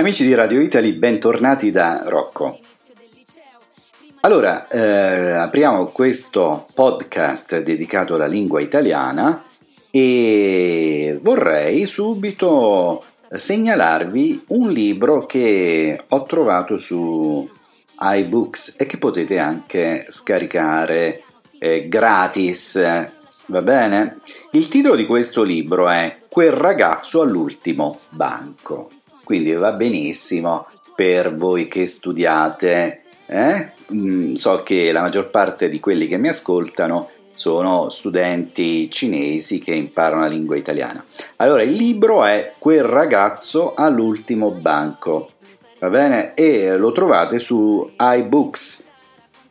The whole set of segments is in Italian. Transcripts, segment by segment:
Amici di Radio Italy, bentornati da Rocco. Allora, eh, apriamo questo podcast dedicato alla lingua italiana e vorrei subito segnalarvi un libro che ho trovato su iBooks e che potete anche scaricare eh, gratis. Va bene? Il titolo di questo libro è Quel ragazzo all'ultimo banco quindi va benissimo per voi che studiate. Eh? Mm, so che la maggior parte di quelli che mi ascoltano sono studenti cinesi che imparano la lingua italiana. Allora, il libro è Quel ragazzo all'ultimo banco, va bene? E lo trovate su iBooks.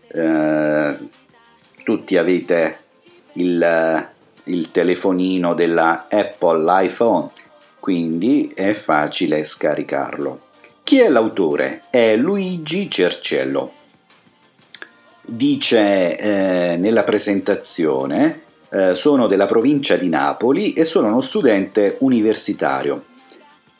Eh, tutti avete il, il telefonino della Apple, l'iPhone quindi è facile scaricarlo. Chi è l'autore? È Luigi Cercello. Dice eh, nella presentazione eh, sono della provincia di Napoli e sono uno studente universitario.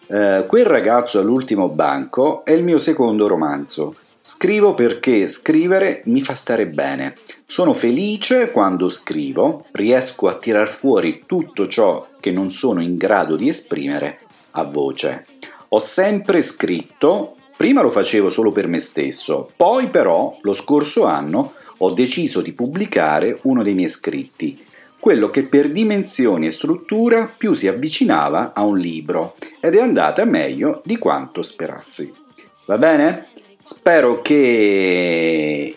Eh, quel ragazzo all'ultimo banco è il mio secondo romanzo. Scrivo perché scrivere mi fa stare bene. Sono felice quando scrivo, riesco a tirar fuori tutto ciò che non sono in grado di esprimere a voce. Ho sempre scritto, prima lo facevo solo per me stesso, poi però lo scorso anno ho deciso di pubblicare uno dei miei scritti, quello che per dimensioni e struttura più si avvicinava a un libro ed è andata meglio di quanto sperassi. Va bene? Spero che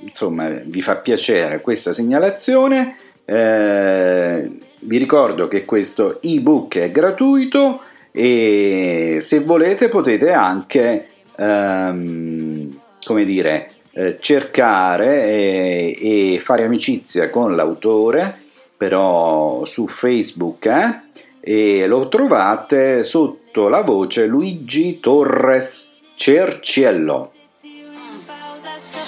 insomma vi fa piacere questa segnalazione. Eh, vi ricordo che questo ebook è gratuito e se volete potete anche ehm, come dire eh, cercare e, e, fare amicizia con l'autore però su Facebook eh, e lo trovate sotto la voce Luigi Torres Cerciello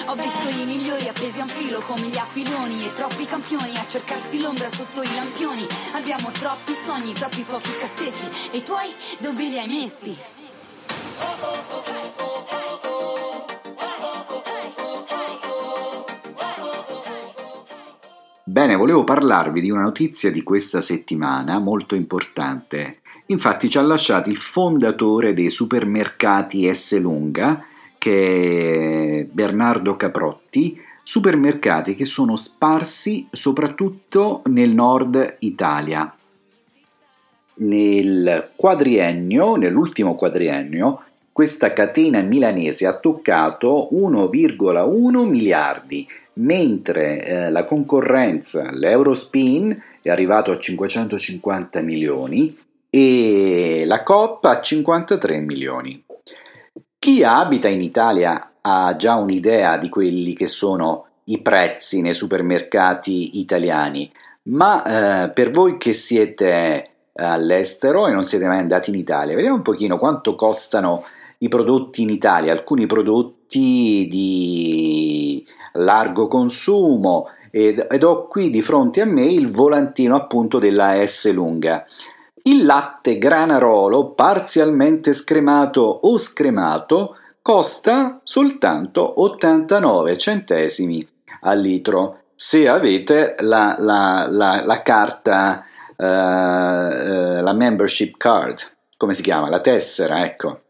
ho visto i migliori appesi a un filo come gli aquiloni e troppi campioni a cercarsi l'ombra sotto i lampioni. Abbiamo troppi sogni, troppi pochi cassetti e i tuoi dove li hai messi? Bene, volevo parlarvi di una notizia di questa settimana molto importante. Infatti ci ha lasciato il fondatore dei supermercati S. Lunga, che è Bernardo Caprotti, supermercati che sono sparsi soprattutto nel nord Italia. Nel quadriennio, nell'ultimo quadriennio, questa catena milanese ha toccato 1,1 miliardi, mentre eh, la concorrenza, l'Eurospin, è arrivato a 550 milioni e la Coppa a 53 milioni. Chi abita in Italia ha già un'idea di quelli che sono i prezzi nei supermercati italiani, ma eh, per voi che siete all'estero e non siete mai andati in Italia, vediamo un pochino quanto costano i prodotti in Italia, alcuni prodotti di largo consumo ed, ed ho qui di fronte a me il volantino appunto della S lunga. Il latte Granarolo parzialmente scremato o scremato costa soltanto 89 centesimi al litro se avete la, la, la, la carta, uh, uh, la membership card, come si chiama? La tessera, ecco.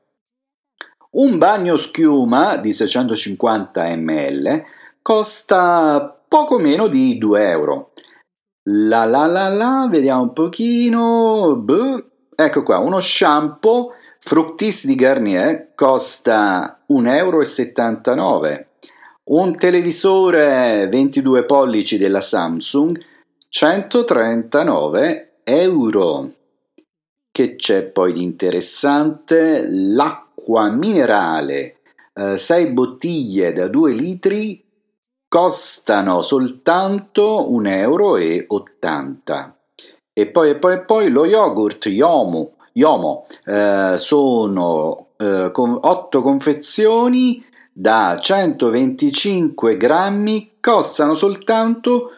Un bagno schiuma di 650 ml costa poco meno di 2 euro. La la la la, vediamo un pochino. Buh. Ecco qua, uno shampoo Fructis di Garnier costa 1,79 euro. Un televisore 22 pollici della Samsung 139 euro. Che c'è poi di interessante? L'acqua minerale, eh, 6 bottiglie da 2 litri costano soltanto 1,80 euro. E poi, e poi, e poi lo yogurt Yomo, Yomo eh, sono eh, con 8 confezioni da 125 grammi, costano soltanto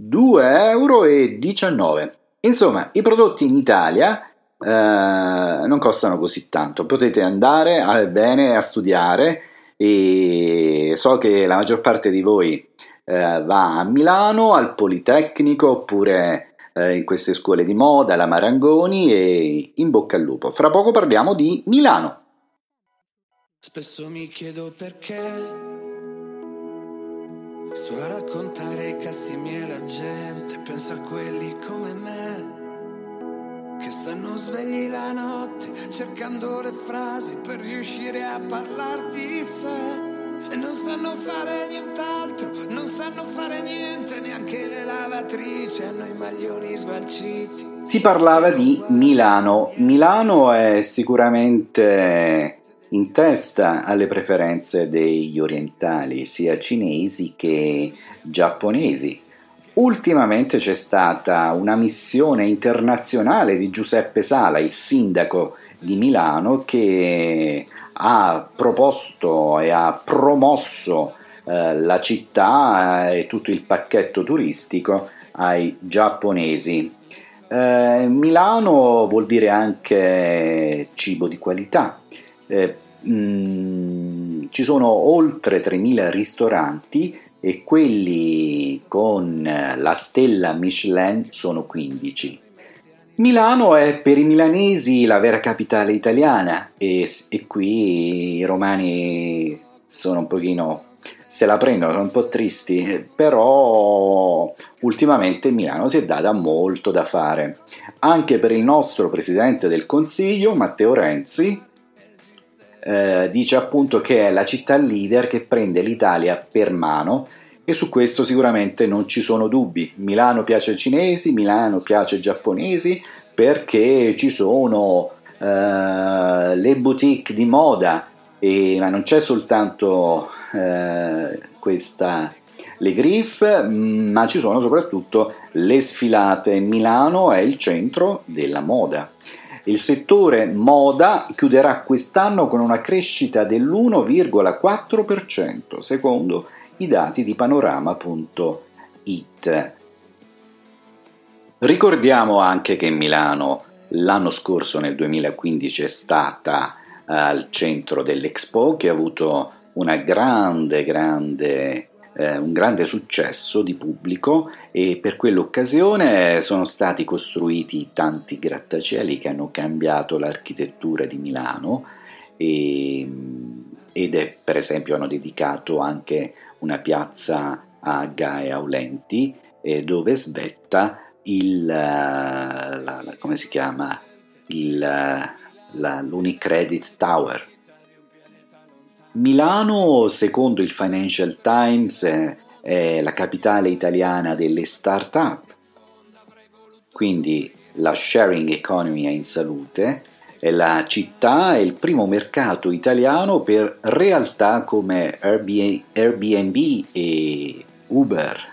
2,19 euro. Insomma, i prodotti in Italia eh, non costano così tanto. Potete andare a, bene a studiare e so che la maggior parte di voi eh, va a Milano, al Politecnico oppure eh, in queste scuole di moda, la Marangoni e in bocca al lupo. Fra poco parliamo di Milano. Spesso mi chiedo perché Sto a raccontare cazzi miei la gente, pensa a quelli come me, stanno svegli la notte, cercando le frasi per riuscire a parlare di sé. E non sanno fare nient'altro, non sanno fare niente, neanche le lavatrici hanno i maglioni sgualciti. Si parlava di Milano. Milano è sicuramente in testa alle preferenze degli orientali, sia cinesi che giapponesi. Ultimamente c'è stata una missione internazionale di Giuseppe Sala, il sindaco di Milano, che ha proposto e ha promosso eh, la città e tutto il pacchetto turistico ai giapponesi. Eh, Milano vuol dire anche cibo di qualità eh, mh, mm, ci sono oltre 3.000 ristoranti e quelli con la stella Michelin sono 15. Milano è per i milanesi la vera capitale italiana e, e qui i romani sono un pochino se la prendono, sono un po' tristi, però ultimamente Milano si è data molto da fare. Anche per il nostro presidente del Consiglio, Matteo Renzi, eh, dice appunto che è la città leader che prende l'Italia per mano e su questo sicuramente non ci sono dubbi. Milano piace ai cinesi, Milano piace ai giapponesi perché ci sono eh, le boutique di moda, e, ma non c'è soltanto eh, questa le griff, mm, ma ci sono soprattutto le sfilate. Milano è il centro della moda. Il settore moda chiuderà quest'anno con una crescita dell'1,4%, secondo i dati di panorama.it. Ricordiamo anche che Milano l'anno scorso, nel 2015, è stata eh, al centro dell'Expo che ha avuto grande, grande eh, un grande successo di pubblico e per quell'occasione sono stati costruiti tanti grattacieli che hanno cambiato l'architettura di Milano e, ed è, per esempio hanno dedicato anche una piazza a Gae Aulenti eh, dove svetta il, la, la, come si chiama, il, la, l'Unicredit Tower. Milano, secondo il Financial Times, è la capitale italiana delle start-up, quindi la sharing economy è in salute, è la città e il primo mercato italiano per realtà come Airbnb e Uber.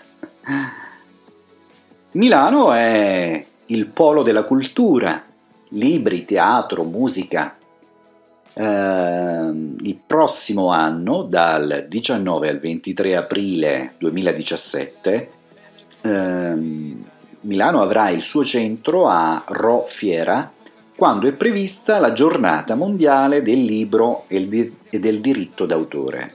Milano è il polo della cultura, libri, teatro, musica, il prossimo anno, dal 19 al 23 aprile 2017, eh, Milano avrà il suo centro a Ro Fiera quando è prevista la giornata mondiale del libro e del diritto d'autore.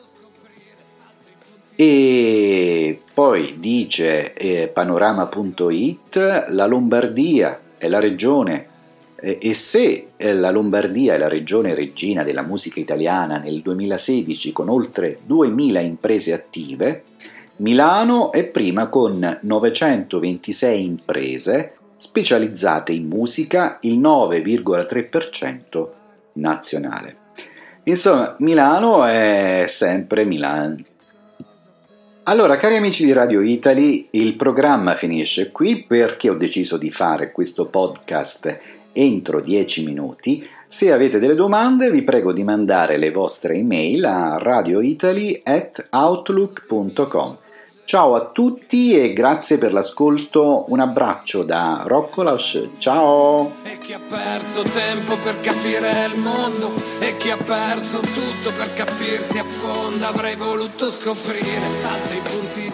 E poi dice eh, panorama.it la Lombardia è la regione e se eh, la Lombardia è la regione regina della musica italiana nel 2016 con oltre 2000 imprese attive, Milano è prima con 926 imprese specializzate in musica, il 9,3% nazionale. Insomma, Milano è sempre Milano. Allora, cari amici di Radio Italy, il programma finisce qui perché ho deciso di fare questo podcast entro 10 minuti. Se avete delle domande vi prego di mandare le vostre email a radioitaly.outlook.com. Ciao a tutti e grazie per l'ascolto. Un abbraccio da Rocco. Ciao! E chi ha perso tempo per capire il mondo e chi ha perso tutto per capirsi a fondo avrei voluto scoprire altri punti